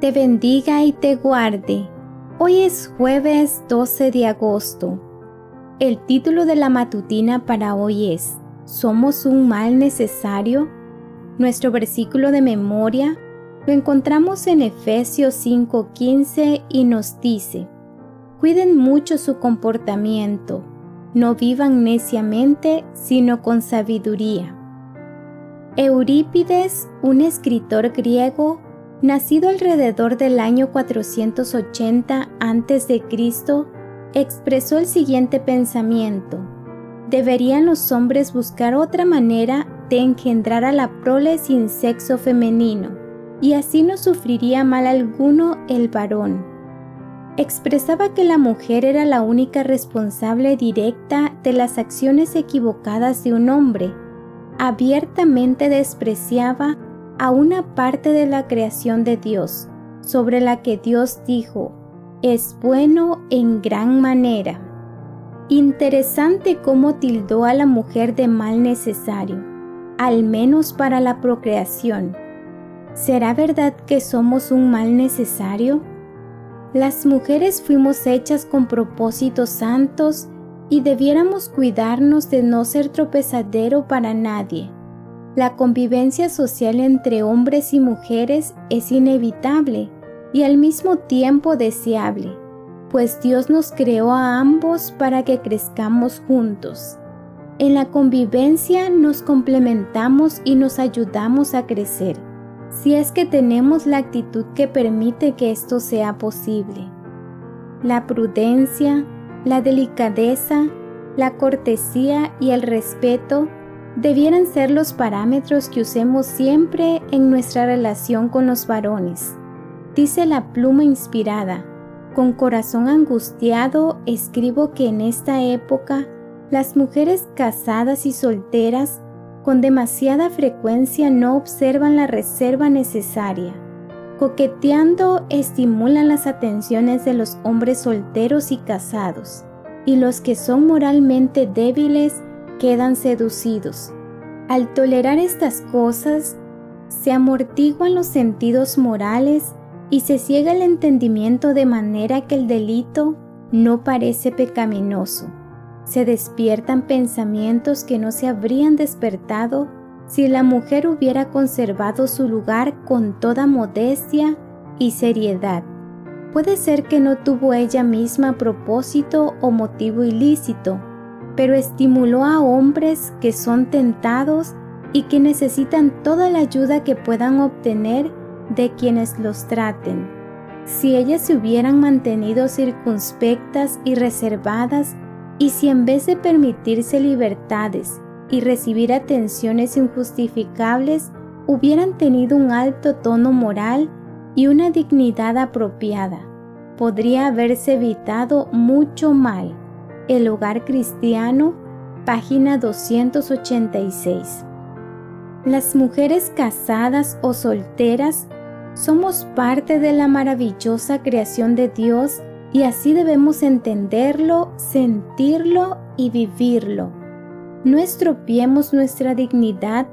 te bendiga y te guarde. Hoy es jueves 12 de agosto. El título de la matutina para hoy es ¿Somos un mal necesario? Nuestro versículo de memoria lo encontramos en Efesios 5:15 y nos dice, Cuiden mucho su comportamiento, no vivan neciamente, sino con sabiduría. Eurípides, un escritor griego, nacido alrededor del año 480 a.C., expresó el siguiente pensamiento. Deberían los hombres buscar otra manera de engendrar a la prole sin sexo femenino, y así no sufriría mal alguno el varón. Expresaba que la mujer era la única responsable directa de las acciones equivocadas de un hombre. Abiertamente despreciaba a una parte de la creación de Dios, sobre la que Dios dijo, es bueno en gran manera. Interesante cómo tildó a la mujer de mal necesario, al menos para la procreación. ¿Será verdad que somos un mal necesario? Las mujeres fuimos hechas con propósitos santos y debiéramos cuidarnos de no ser tropezadero para nadie la convivencia social entre hombres y mujeres es inevitable y al mismo tiempo deseable, pues Dios nos creó a ambos para que crezcamos juntos. En la convivencia nos complementamos y nos ayudamos a crecer, si es que tenemos la actitud que permite que esto sea posible. La prudencia, la delicadeza, la cortesía y el respeto debieran ser los parámetros que usemos siempre en nuestra relación con los varones. Dice la pluma inspirada, con corazón angustiado escribo que en esta época las mujeres casadas y solteras con demasiada frecuencia no observan la reserva necesaria. Coqueteando estimulan las atenciones de los hombres solteros y casados, y los que son moralmente débiles quedan seducidos. Al tolerar estas cosas, se amortiguan los sentidos morales y se ciega el entendimiento de manera que el delito no parece pecaminoso. Se despiertan pensamientos que no se habrían despertado si la mujer hubiera conservado su lugar con toda modestia y seriedad. Puede ser que no tuvo ella misma propósito o motivo ilícito, pero estimuló a hombres que son tentados y que necesitan toda la ayuda que puedan obtener de quienes los traten. Si ellas se hubieran mantenido circunspectas y reservadas, y si en vez de permitirse libertades y recibir atenciones injustificables, hubieran tenido un alto tono moral y una dignidad apropiada, podría haberse evitado mucho mal. El Hogar Cristiano, página 286. Las mujeres casadas o solteras somos parte de la maravillosa creación de Dios y así debemos entenderlo, sentirlo y vivirlo. No estropiemos nuestra dignidad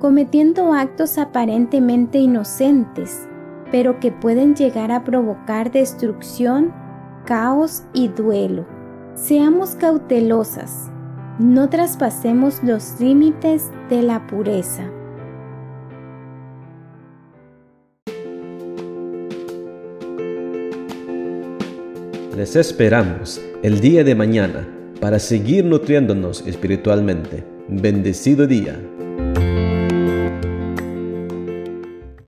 cometiendo actos aparentemente inocentes, pero que pueden llegar a provocar destrucción, caos y duelo. Seamos cautelosas, no traspasemos los límites de la pureza. Les esperamos el día de mañana para seguir nutriéndonos espiritualmente. Bendecido día.